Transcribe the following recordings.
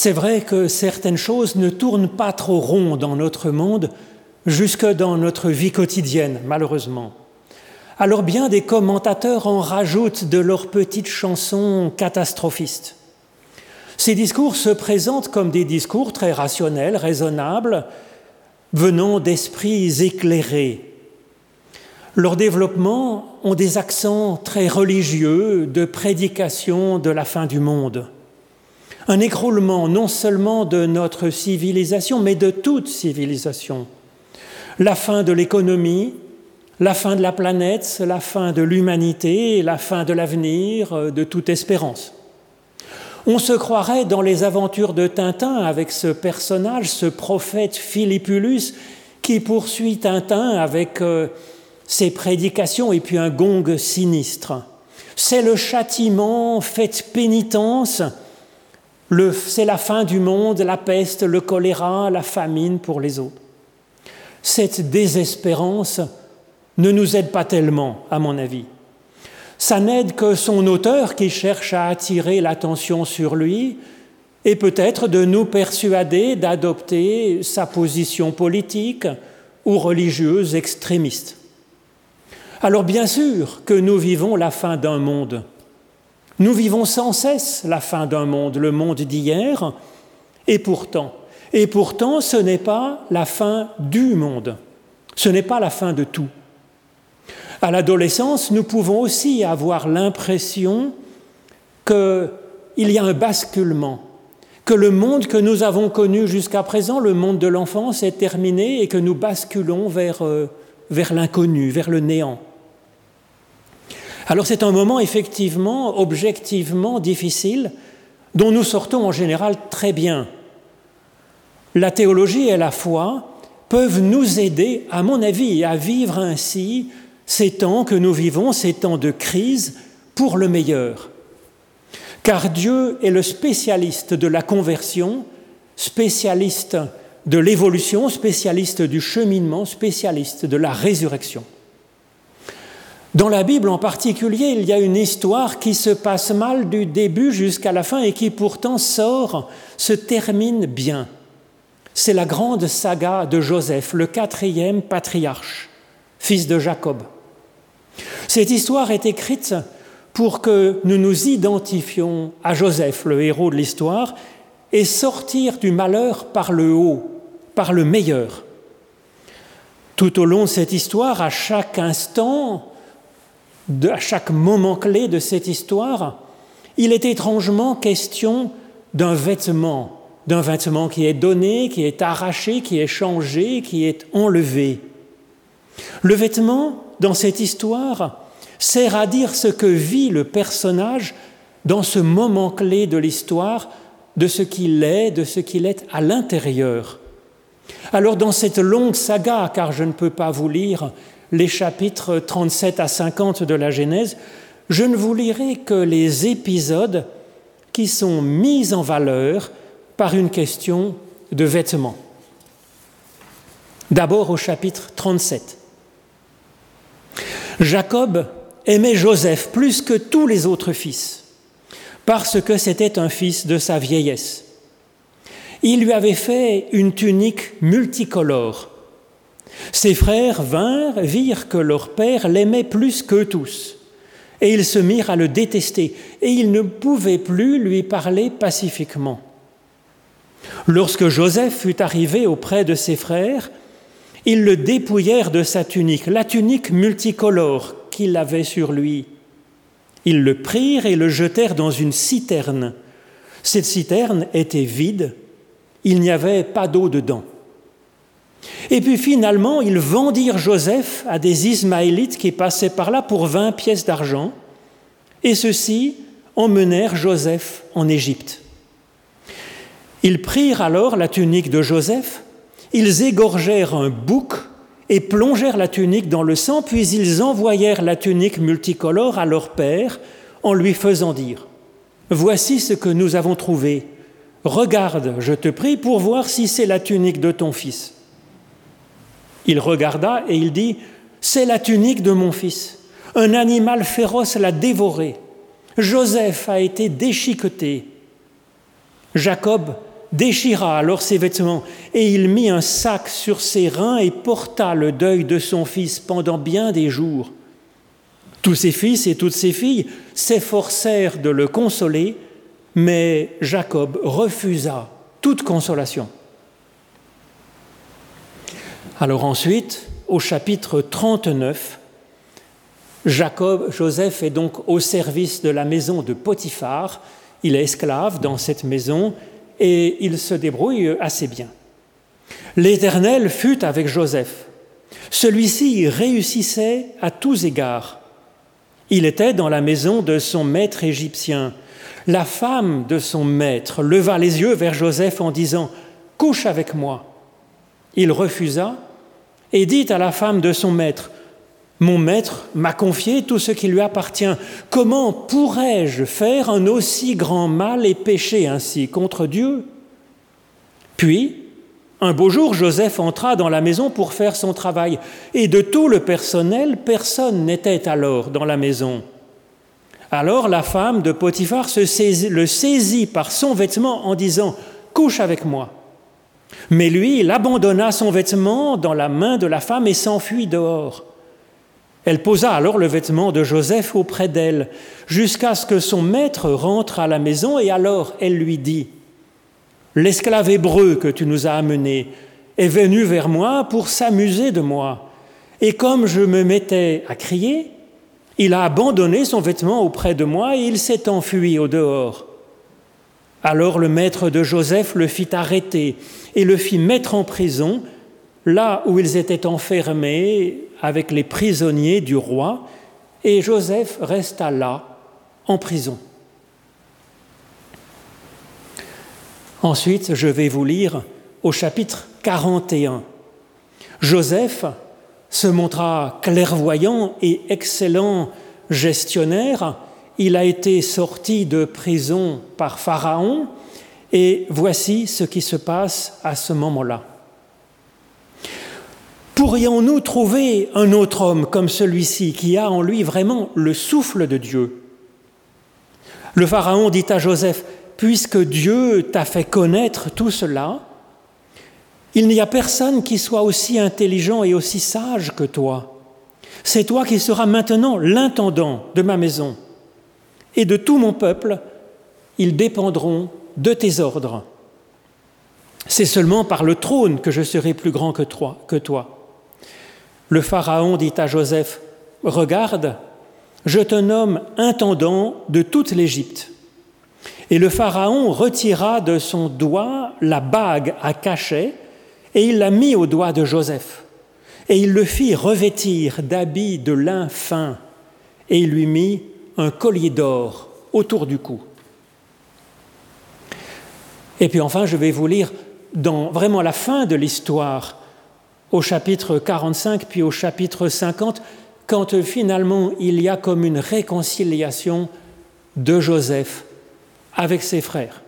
C'est vrai que certaines choses ne tournent pas trop rond dans notre monde, jusque dans notre vie quotidienne, malheureusement. Alors bien des commentateurs en rajoutent de leurs petites chansons catastrophistes. Ces discours se présentent comme des discours très rationnels, raisonnables, venant d'esprits éclairés. Leur développement ont des accents très religieux de prédication de la fin du monde. Un écroulement non seulement de notre civilisation, mais de toute civilisation. La fin de l'économie, la fin de la planète, la fin de l'humanité, la fin de l'avenir, de toute espérance. On se croirait dans les aventures de Tintin avec ce personnage, ce prophète Philippulus, qui poursuit Tintin avec euh, ses prédications et puis un gong sinistre. C'est le châtiment, faites pénitence, c'est la fin du monde, la peste, le choléra, la famine pour les autres. Cette désespérance ne nous aide pas tellement, à mon avis. Ça n'aide que son auteur qui cherche à attirer l'attention sur lui et peut-être de nous persuader d'adopter sa position politique ou religieuse extrémiste. Alors bien sûr que nous vivons la fin d'un monde. Nous vivons sans cesse la fin d'un monde, le monde d'hier, et pourtant, et pourtant ce n'est pas la fin du monde, ce n'est pas la fin de tout. À l'adolescence, nous pouvons aussi avoir l'impression qu'il y a un basculement, que le monde que nous avons connu jusqu'à présent, le monde de l'enfance, est terminé et que nous basculons vers, euh, vers l'inconnu, vers le néant. Alors c'est un moment effectivement, objectivement difficile, dont nous sortons en général très bien. La théologie et la foi peuvent nous aider, à mon avis, à vivre ainsi ces temps que nous vivons, ces temps de crise, pour le meilleur. Car Dieu est le spécialiste de la conversion, spécialiste de l'évolution, spécialiste du cheminement, spécialiste de la résurrection. Dans la Bible en particulier, il y a une histoire qui se passe mal du début jusqu'à la fin et qui pourtant sort, se termine bien. C'est la grande saga de Joseph, le quatrième patriarche, fils de Jacob. Cette histoire est écrite pour que nous nous identifions à Joseph, le héros de l'histoire, et sortir du malheur par le haut, par le meilleur. Tout au long de cette histoire, à chaque instant, à chaque moment clé de cette histoire, il est étrangement question d'un vêtement, d'un vêtement qui est donné, qui est arraché, qui est changé, qui est enlevé. Le vêtement, dans cette histoire, sert à dire ce que vit le personnage dans ce moment clé de l'histoire, de ce qu'il est, de ce qu'il est à l'intérieur. Alors dans cette longue saga, car je ne peux pas vous lire les chapitres 37 à 50 de la Genèse, je ne vous lirai que les épisodes qui sont mis en valeur par une question de vêtements. D'abord au chapitre 37. Jacob aimait Joseph plus que tous les autres fils, parce que c'était un fils de sa vieillesse. Il lui avait fait une tunique multicolore. Ses frères vinrent, virent que leur père l'aimait plus qu'eux tous, et ils se mirent à le détester, et ils ne pouvaient plus lui parler pacifiquement. Lorsque Joseph fut arrivé auprès de ses frères, ils le dépouillèrent de sa tunique, la tunique multicolore qu'il avait sur lui. Ils le prirent et le jetèrent dans une citerne. Cette citerne était vide, il n'y avait pas d'eau dedans. Et puis finalement, ils vendirent Joseph à des Ismaélites qui passaient par là pour vingt pièces d'argent, et ceux-ci emmenèrent Joseph en Égypte. Ils prirent alors la tunique de Joseph, ils égorgèrent un bouc et plongèrent la tunique dans le sang, puis ils envoyèrent la tunique multicolore à leur père en lui faisant dire, Voici ce que nous avons trouvé. Regarde, je te prie, pour voir si c'est la tunique de ton fils. Il regarda et il dit, C'est la tunique de mon fils. Un animal féroce l'a dévoré. Joseph a été déchiqueté. Jacob déchira alors ses vêtements, et il mit un sac sur ses reins et porta le deuil de son fils pendant bien des jours. Tous ses fils et toutes ses filles s'efforcèrent de le consoler, mais Jacob refusa toute consolation. Alors ensuite, au chapitre 39, Jacob, Joseph est donc au service de la maison de Potiphar. Il est esclave dans cette maison et il se débrouille assez bien. L'Éternel fut avec Joseph. Celui-ci réussissait à tous égards. Il était dans la maison de son maître égyptien. La femme de son maître leva les yeux vers Joseph en disant Couche avec moi. Il refusa et dit à la femme de son maître mon maître m'a confié tout ce qui lui appartient. Comment pourrais-je faire un aussi grand mal et pécher ainsi contre Dieu? Puis, un beau jour, Joseph entra dans la maison pour faire son travail, et de tout le personnel, personne n'était alors dans la maison. Alors la femme de Potiphar le saisit par son vêtement en disant Couche avec moi. Mais lui, il abandonna son vêtement dans la main de la femme et s'enfuit dehors. Elle posa alors le vêtement de Joseph auprès d'elle, jusqu'à ce que son maître rentre à la maison, et alors elle lui dit, L'esclave hébreu que tu nous as amené est venu vers moi pour s'amuser de moi, et comme je me mettais à crier, il a abandonné son vêtement auprès de moi et il s'est enfui au dehors. Alors le maître de Joseph le fit arrêter et le fit mettre en prison, là où ils étaient enfermés avec les prisonniers du roi, et Joseph resta là, en prison. Ensuite, je vais vous lire au chapitre 41. Joseph se montra clairvoyant et excellent gestionnaire. Il a été sorti de prison par Pharaon et voici ce qui se passe à ce moment-là. Pourrions-nous trouver un autre homme comme celui-ci qui a en lui vraiment le souffle de Dieu? Le Pharaon dit à Joseph, Puisque Dieu t'a fait connaître tout cela, il n'y a personne qui soit aussi intelligent et aussi sage que toi. C'est toi qui seras maintenant l'intendant de ma maison. Et de tout mon peuple, ils dépendront de tes ordres. C'est seulement par le trône que je serai plus grand que toi. Le Pharaon dit à Joseph, Regarde, je te nomme intendant de toute l'Égypte. Et le Pharaon retira de son doigt la bague à cachet et il la mit au doigt de Joseph. Et il le fit revêtir d'habits de lin fin et il lui mit un collier d'or autour du cou. Et puis enfin, je vais vous lire dans vraiment la fin de l'histoire au chapitre 45 puis au chapitre 50, quand finalement il y a comme une réconciliation de Joseph avec ses frères.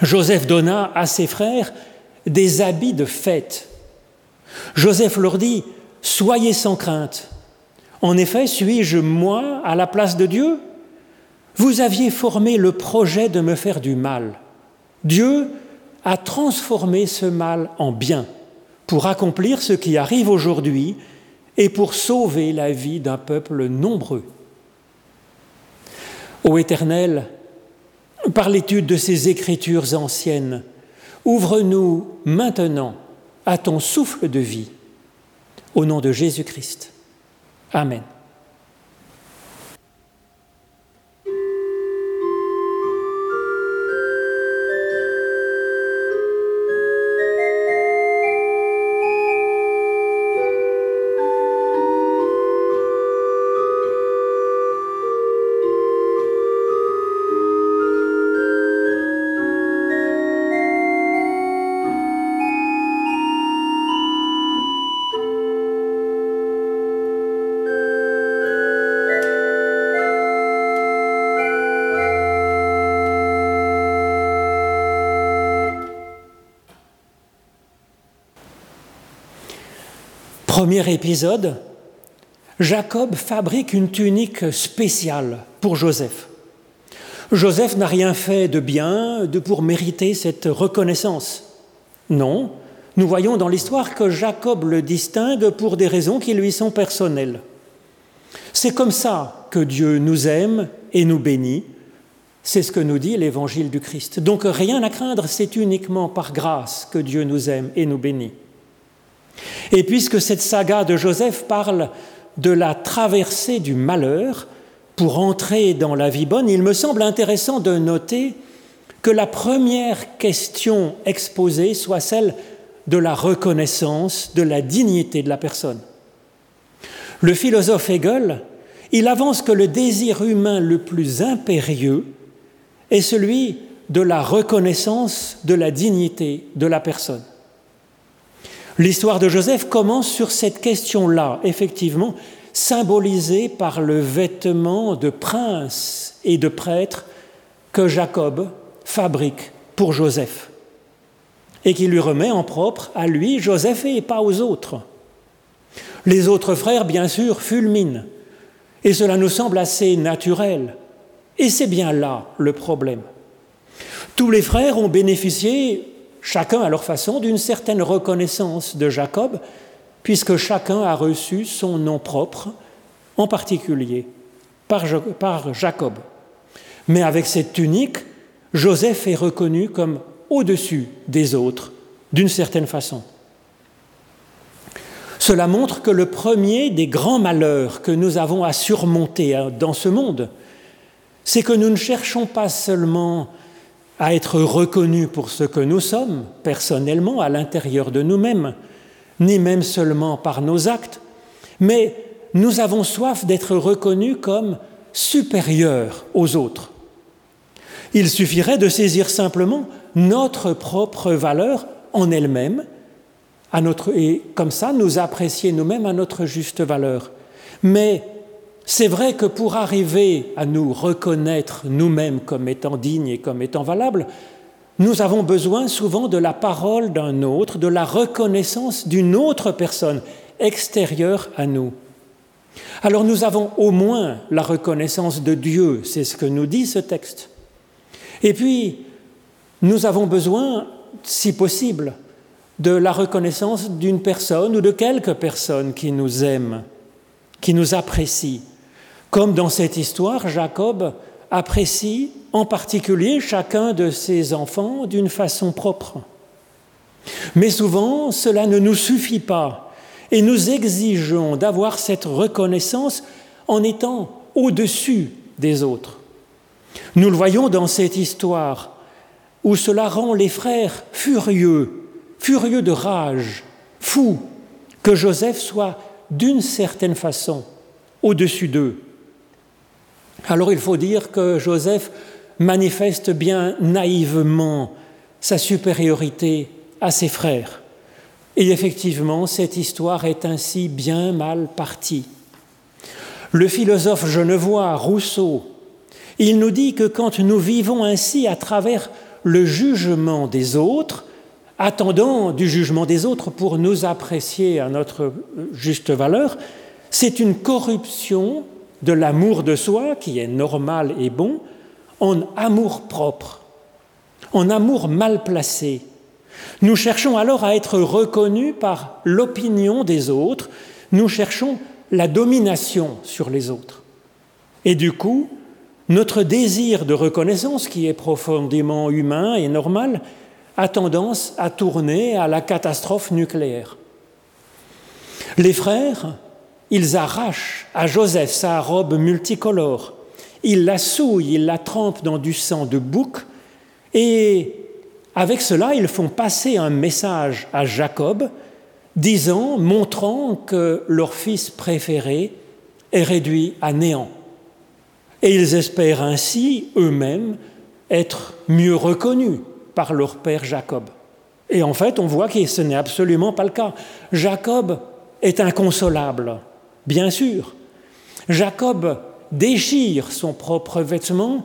Joseph donna à ses frères des habits de fête. Joseph leur dit, Soyez sans crainte. En effet, suis-je moi à la place de Dieu? Vous aviez formé le projet de me faire du mal. Dieu a transformé ce mal en bien pour accomplir ce qui arrive aujourd'hui et pour sauver la vie d'un peuple nombreux. Ô Éternel, par l'étude de ces écritures anciennes, ouvre-nous maintenant à ton souffle de vie. Au nom de Jésus-Christ. Amen. Premier épisode, Jacob fabrique une tunique spéciale pour Joseph. Joseph n'a rien fait de bien de pour mériter cette reconnaissance. Non, nous voyons dans l'histoire que Jacob le distingue pour des raisons qui lui sont personnelles. C'est comme ça que Dieu nous aime et nous bénit. C'est ce que nous dit l'évangile du Christ. Donc rien à craindre, c'est uniquement par grâce que Dieu nous aime et nous bénit. Et puisque cette saga de Joseph parle de la traversée du malheur pour entrer dans la vie bonne, il me semble intéressant de noter que la première question exposée soit celle de la reconnaissance de la dignité de la personne. Le philosophe Hegel, il avance que le désir humain le plus impérieux est celui de la reconnaissance de la dignité de la personne. L'histoire de Joseph commence sur cette question-là, effectivement, symbolisée par le vêtement de prince et de prêtre que Jacob fabrique pour Joseph et qui lui remet en propre à lui, Joseph, et pas aux autres. Les autres frères, bien sûr, fulminent, et cela nous semble assez naturel. Et c'est bien là le problème. Tous les frères ont bénéficié, chacun à leur façon, d'une certaine reconnaissance de Jacob, puisque chacun a reçu son nom propre, en particulier par, Jacob. Mais avec cette tunique, Joseph est reconnu comme au-dessus des autres, d'une certaine façon. Cela montre que le premier des grands malheurs que nous avons à surmonter hein, dans ce monde, c'est que nous ne cherchons pas seulement à être reconnus pour ce que nous sommes, personnellement, à l'intérieur de nous-mêmes, ni même seulement par nos actes, mais nous avons soif d'être reconnus comme supérieurs aux autres. Il suffirait de saisir simplement notre propre valeur en elle-même, et comme ça nous apprécier nous-mêmes à notre juste valeur. Mais c'est vrai que pour arriver à nous reconnaître nous-mêmes comme étant dignes et comme étant valables, nous avons besoin souvent de la parole d'un autre, de la reconnaissance d'une autre personne extérieure à nous. Alors nous avons au moins la reconnaissance de Dieu, c'est ce que nous dit ce texte. Et puis, nous avons besoin, si possible, de la reconnaissance d'une personne ou de quelques personnes qui nous aiment, qui nous apprécient. Comme dans cette histoire, Jacob apprécie en particulier chacun de ses enfants d'une façon propre. Mais souvent, cela ne nous suffit pas et nous exigeons d'avoir cette reconnaissance en étant au-dessus des autres. Nous le voyons dans cette histoire où cela rend les frères furieux, furieux de rage, fous, que Joseph soit d'une certaine façon au-dessus d'eux. Alors il faut dire que Joseph manifeste bien naïvement sa supériorité à ses frères. Et effectivement, cette histoire est ainsi bien mal partie. Le philosophe genevois Rousseau, il nous dit que quand nous vivons ainsi à travers le jugement des autres, attendant du jugement des autres pour nous apprécier à notre juste valeur, c'est une corruption de l'amour de soi, qui est normal et bon, en amour propre, en amour mal placé. Nous cherchons alors à être reconnus par l'opinion des autres, nous cherchons la domination sur les autres. Et du coup, notre désir de reconnaissance, qui est profondément humain et normal, a tendance à tourner à la catastrophe nucléaire. Les frères, ils arrachent à Joseph sa robe multicolore, ils la souillent, ils la trempent dans du sang de bouc, et avec cela, ils font passer un message à Jacob, disant, montrant que leur fils préféré est réduit à néant. Et ils espèrent ainsi eux-mêmes être mieux reconnus par leur père Jacob. Et en fait, on voit que ce n'est absolument pas le cas. Jacob est inconsolable, bien sûr. Jacob déchire son propre vêtement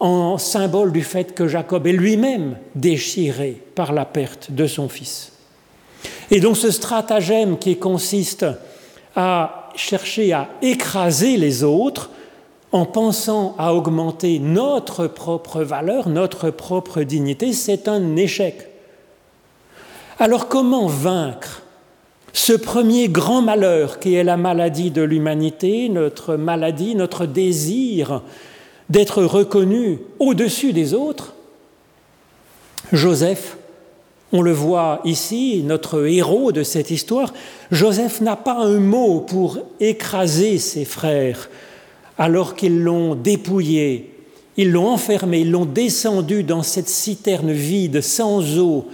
en symbole du fait que Jacob est lui-même déchiré par la perte de son fils. Et donc ce stratagème qui consiste à chercher à écraser les autres en pensant à augmenter notre propre valeur, notre propre dignité, c'est un échec. Alors comment vaincre ce premier grand malheur qui est la maladie de l'humanité, notre maladie, notre désir d'être reconnu au-dessus des autres Joseph, on le voit ici, notre héros de cette histoire, Joseph n'a pas un mot pour écraser ses frères, alors qu'ils l'ont dépouillé, ils l'ont enfermé, ils l'ont descendu dans cette citerne vide, sans eau,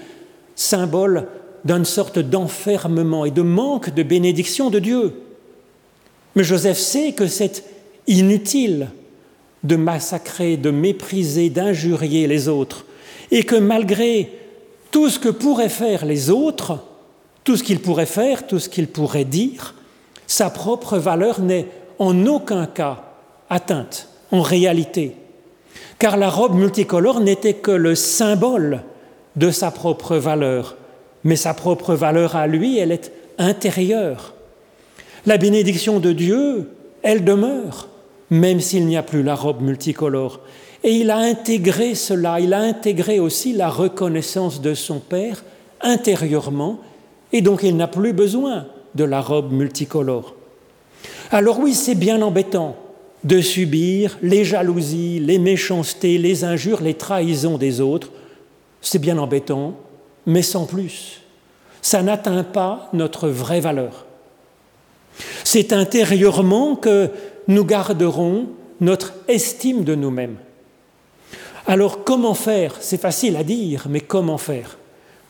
symbole d'une sorte d'enfermement et de manque de bénédiction de Dieu. Mais Joseph sait que c'est inutile de massacrer, de mépriser, d'injurier les autres, et que malgré tout ce que pourraient faire les autres, tout ce qu'ils pourraient faire, tout ce qu'ils pourraient dire, sa propre valeur n'est en aucun cas atteinte en réalité, car la robe multicolore n'était que le symbole de sa propre valeur, mais sa propre valeur à lui, elle est intérieure. La bénédiction de Dieu, elle demeure, même s'il n'y a plus la robe multicolore. Et il a intégré cela, il a intégré aussi la reconnaissance de son Père intérieurement, et donc il n'a plus besoin de la robe multicolore. Alors oui, c'est bien embêtant de subir les jalousies, les méchancetés, les injures, les trahisons des autres. C'est bien embêtant, mais sans plus. Ça n'atteint pas notre vraie valeur. C'est intérieurement que nous garderons notre estime de nous-mêmes. Alors comment faire? C'est facile à dire, mais comment faire?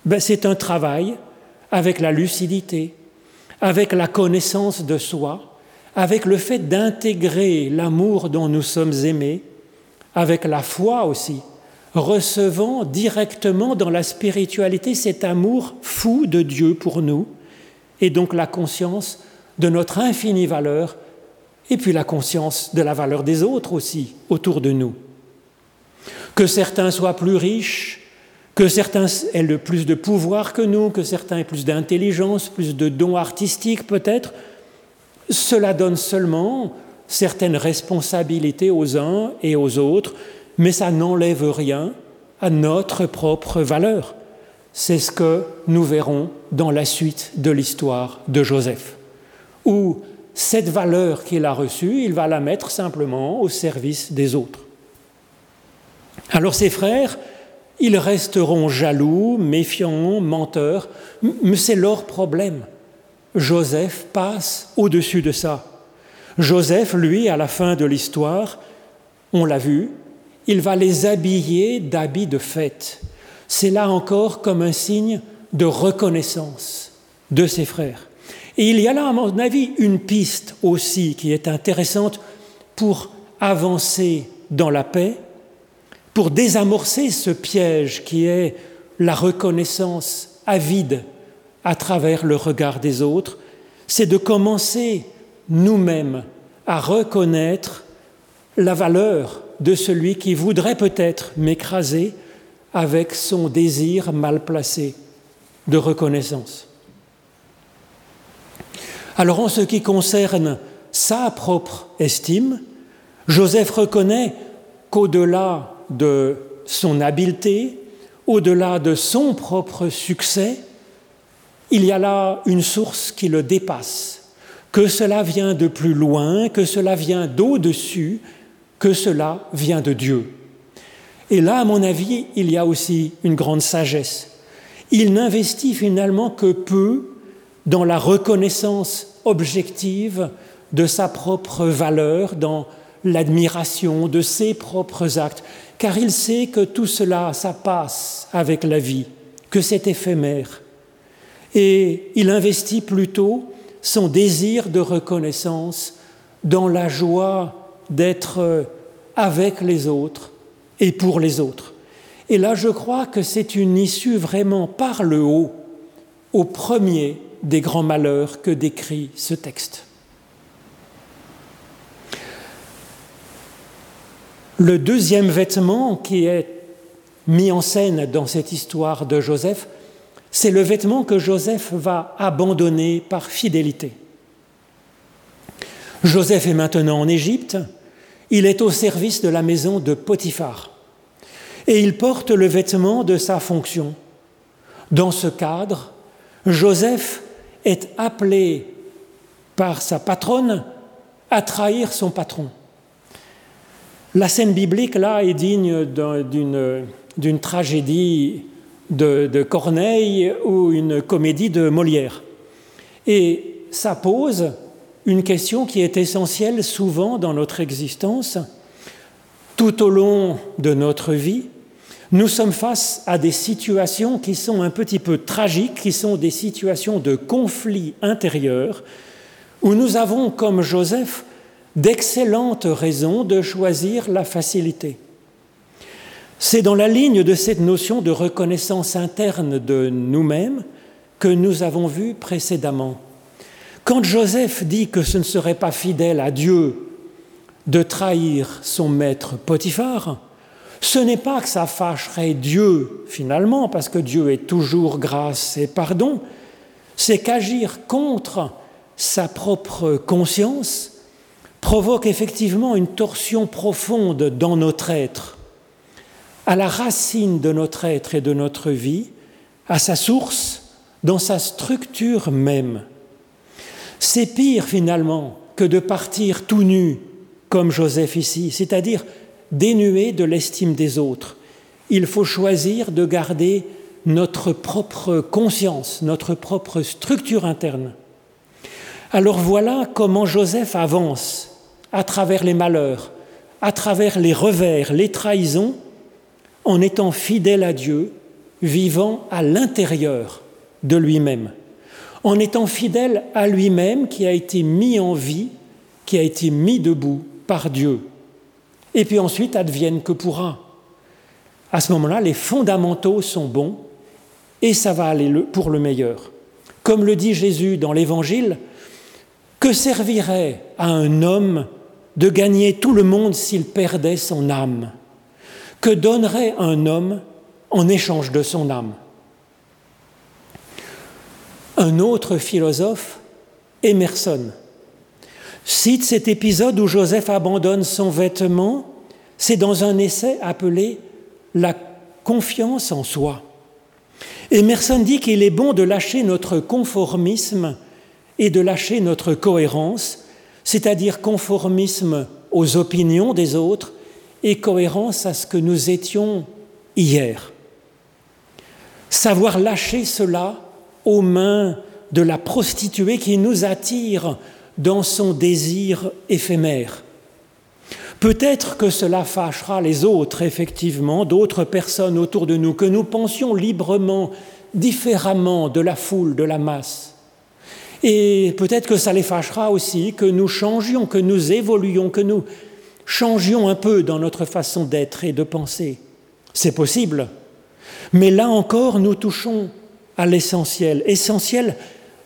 Ben, C'est un travail avec la lucidité, avec la connaissance de soi, avec le fait d'intégrer l'amour dont nous sommes aimés, avec la foi aussi, recevant directement dans la spiritualité cet amour fou de Dieu pour nous, et donc la conscience de notre infinie valeur, et puis la conscience de la valeur des autres aussi autour de nous. Que certains soient plus riches, que certains aient le plus de pouvoir que nous, que certains aient plus d'intelligence, plus de dons artistiques peut-être, cela donne seulement certaines responsabilités aux uns et aux autres, mais ça n'enlève rien à notre propre valeur. C'est ce que nous verrons dans la suite de l'histoire de Joseph, où cette valeur qu'il a reçue, il va la mettre simplement au service des autres. Alors ses frères, ils resteront jaloux, méfiants, menteurs, mais c'est leur problème. Joseph passe au-dessus de ça. Joseph, lui, à la fin de l'histoire, on l'a vu, il va les habiller d'habits de fête. C'est là encore comme un signe de reconnaissance de ses frères. Et il y a là, à mon avis, une piste aussi qui est intéressante pour avancer dans la paix, pour désamorcer ce piège qui est la reconnaissance avide à travers le regard des autres, c'est de commencer nous-mêmes à reconnaître la valeur de celui qui voudrait peut-être m'écraser avec son désir mal placé de reconnaissance. Alors en ce qui concerne sa propre estime, Joseph reconnaît qu'au-delà de son habileté, au-delà de son propre succès, il y a là une source qui le dépasse, que cela vient de plus loin, que cela vient d'au-dessus, que cela vient de Dieu. Et là, à mon avis, il y a aussi une grande sagesse. Il n'investit finalement que peu dans la reconnaissance objective de sa propre valeur, dans l'admiration de ses propres actes, car il sait que tout cela, ça passe avec la vie, que c'est éphémère et il investit plutôt son désir de reconnaissance dans la joie d'être avec les autres et pour les autres. Et là, je crois que c'est une issue vraiment par le haut au premier des grands malheurs que décrit ce texte. Le deuxième vêtement qui est mis en scène dans cette histoire de Joseph, c'est le vêtement que Joseph va abandonner par fidélité. Joseph est maintenant en Égypte, Il est au service de la maison de Potiphar. Et il porte le vêtement de sa fonction. Dans ce cadre, Joseph est appelé par sa patronne à trahir son patron. La scène biblique, là, est digne d'une tragédie de, Corneille ou une comédie de Molière. Et ça pose une question qui est essentielle souvent dans notre existence. Tout au long de notre vie, nous sommes face à des situations qui sont un petit peu tragiques, qui sont des situations de conflit intérieur, où nous avons, comme Joseph, d'excellentes raisons de choisir la facilité. C'est dans la ligne de cette notion de reconnaissance interne de nous-mêmes que nous avons vu précédemment. Quand Joseph dit que ce ne serait pas fidèle à Dieu de trahir son maître Potiphar, ce n'est pas que ça fâcherait Dieu finalement, parce que Dieu est toujours grâce et pardon, c'est qu'agir contre sa propre conscience provoque effectivement une torsion profonde dans notre être à la racine de notre être et de notre vie, à sa source, dans sa structure même. C'est pire finalement que de partir tout nu, comme Joseph ici, c'est-à-dire dénué de l'estime des autres. Il faut choisir de garder notre propre conscience, notre propre structure interne. Alors voilà comment Joseph avance à travers les malheurs, à travers les revers, les trahisons, en étant fidèle à Dieu, vivant à l'intérieur de lui-même, en étant fidèle à lui-même qui a été mis en vie, qui a été mis debout par Dieu. Et puis ensuite, advienne que pourra. À ce moment-là, les fondamentaux sont bons et ça va aller pour le meilleur. Comme le dit Jésus dans l'Évangile, que servirait à un homme de gagner tout le monde s'il perdait son âme? Que donnerait un homme en échange de son âme? Un autre philosophe, Emerson, cite cet épisode où Joseph abandonne son vêtement, c'est dans un essai appelé La confiance en soi. Emerson dit qu'il est bon de lâcher notre conformisme et de lâcher notre cohérence, c'est-à-dire conformisme aux opinions des autres et cohérence à ce que nous étions hier. Savoir lâcher cela aux mains de la prostituée qui nous attire dans son désir éphémère. Peut-être que cela fâchera les autres, effectivement, d'autres personnes autour de nous, que nous pensions librement, différemment de la foule, de la masse. Et peut-être que ça les fâchera aussi, que nous changions, que nous évoluions, que nous changions un peu dans notre façon d'être et de penser. C'est possible. Mais là encore, nous touchons à l'essentiel, essentiel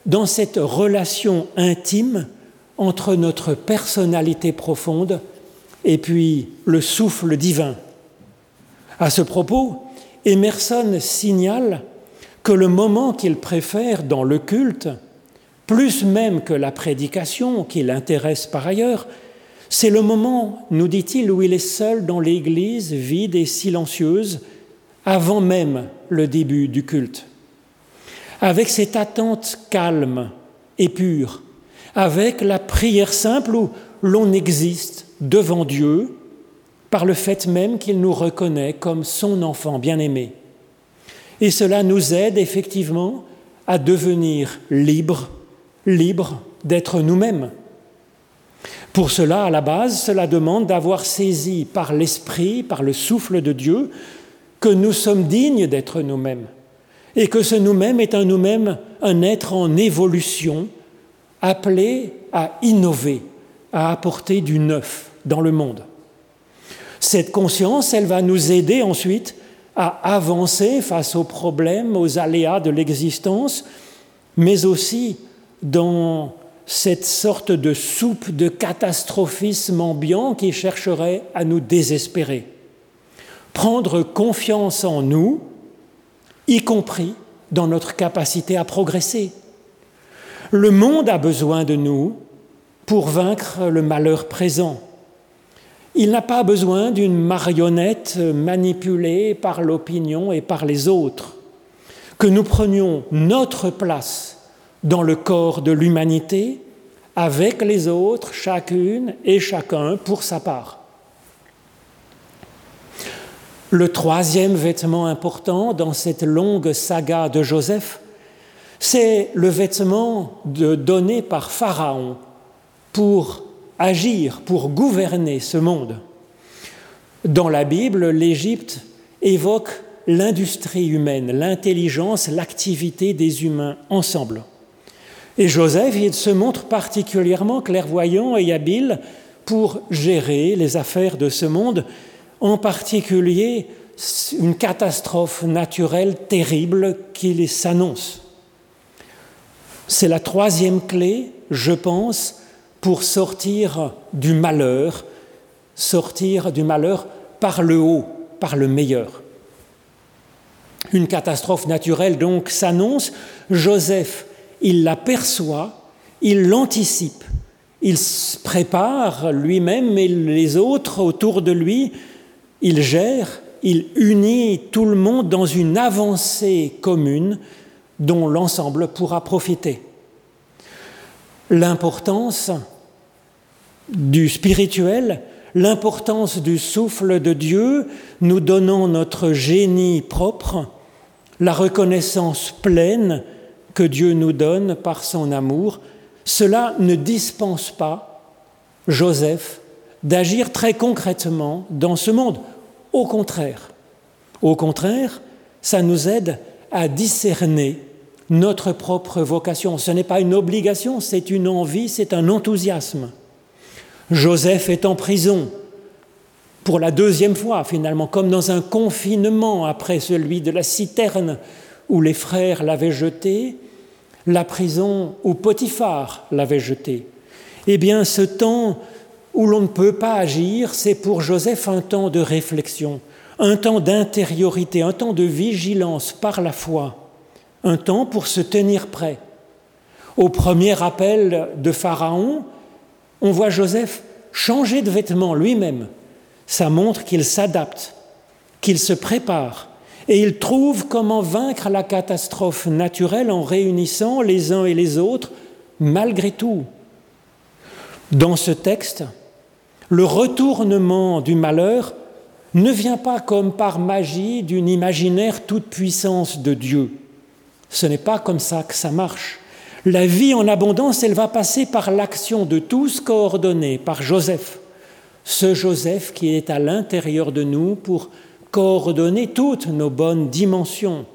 dans cette relation intime entre notre personnalité profonde et puis le souffle divin. À ce propos, Emerson signale que le moment qu'il préfère dans le culte, plus même que la prédication qui l'intéresse par ailleurs, c'est le moment, nous dit-il, où il est seul dans l'Église, vide et silencieuse, avant même le début du culte. Avec cette attente calme et pure, avec la prière simple où l'on existe devant Dieu par le fait même qu'il nous reconnaît comme son enfant bien-aimé. Et cela nous aide effectivement à devenir libres, libres d'être nous-mêmes pour cela, à la base, cela demande d'avoir saisi par l'Esprit, par le souffle de Dieu, que nous sommes dignes d'être nous-mêmes, et que ce nous-mêmes est un nous-mêmes, un être en évolution, appelé à innover, à apporter du neuf dans le monde. Cette conscience, elle va nous aider ensuite à avancer face aux problèmes, aux aléas de l'existence, mais aussi dans cette sorte de soupe de catastrophisme ambiant qui chercherait à nous désespérer. Prendre confiance en nous, y compris dans notre capacité à progresser. Le monde a besoin de nous pour vaincre le malheur présent. Il n'a pas besoin d'une marionnette manipulée par l'opinion et par les autres. Que nous prenions notre place dans le corps de l'humanité avec les autres, chacune et chacun pour sa part. Le troisième vêtement important dans cette longue saga de Joseph, c'est le vêtement donné par Pharaon pour agir, pour gouverner ce monde. Dans la Bible, l'Égypte évoque l'industrie humaine, l'intelligence, l'activité des humains ensemble. Et Joseph, il se montre particulièrement clairvoyant et habile pour gérer les affaires de ce monde, en particulier une catastrophe naturelle terrible qui s'annonce. C'est la troisième clé, je pense, pour sortir du malheur, sortir du malheur par le haut, par le meilleur. Une catastrophe naturelle donc s'annonce. Joseph il l'aperçoit, il l'anticipe, il se prépare lui-même et les autres autour de lui, il gère, il unit tout le monde dans une avancée commune dont l'ensemble pourra profiter. L'importance du spirituel, l'importance du souffle de Dieu, nous donnant notre génie propre, la reconnaissance pleine que Dieu nous donne par son amour, cela ne dispense pas Joseph d'agir très concrètement dans ce monde. Au contraire, au contraire, ça nous aide à discerner notre propre vocation. Ce n'est pas une obligation, c'est une envie, c'est un enthousiasme. Joseph est en prison pour la deuxième fois, finalement, comme dans un confinement après celui de la citerne où les frères l'avaient jeté, la prison où Potiphar l'avait jeté. Eh bien, ce temps où l'on ne peut pas agir, c'est pour Joseph un temps de réflexion, un temps d'intériorité, un temps de vigilance par la foi, un temps pour se tenir prêt. Au premier appel de Pharaon, on voit Joseph changer de vêtements lui-même. Ça montre qu'il s'adapte, qu'il se prépare, et il trouve comment vaincre la catastrophe naturelle en réunissant les uns et les autres malgré tout. Dans ce texte, le retournement du malheur ne vient pas comme par magie d'une imaginaire toute puissance de Dieu. Ce n'est pas comme ça que ça marche. La vie en abondance, elle va passer par l'action de tous coordonnée par Joseph. Ce Joseph qui est à l'intérieur de nous pour coordonner toutes nos bonnes dimensions.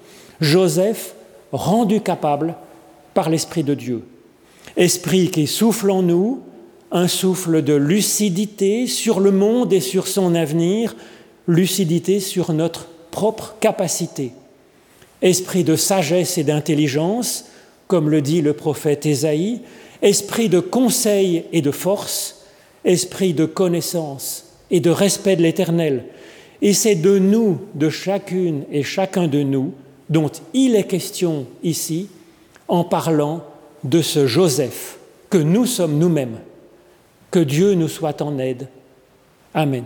Joseph, rendu capable par l'Esprit de Dieu. Esprit qui souffle en nous, un souffle de lucidité sur le monde et sur son avenir, lucidité sur notre propre capacité. Esprit de sagesse et d'intelligence, comme le dit le prophète Ésaïe, esprit de conseil et de force, esprit de connaissance et de respect de l'Éternel, et c'est de nous, de chacune et chacun de nous, dont il est question ici, en parlant de ce Joseph que nous sommes nous-mêmes. Que Dieu nous soit en aide. Amen.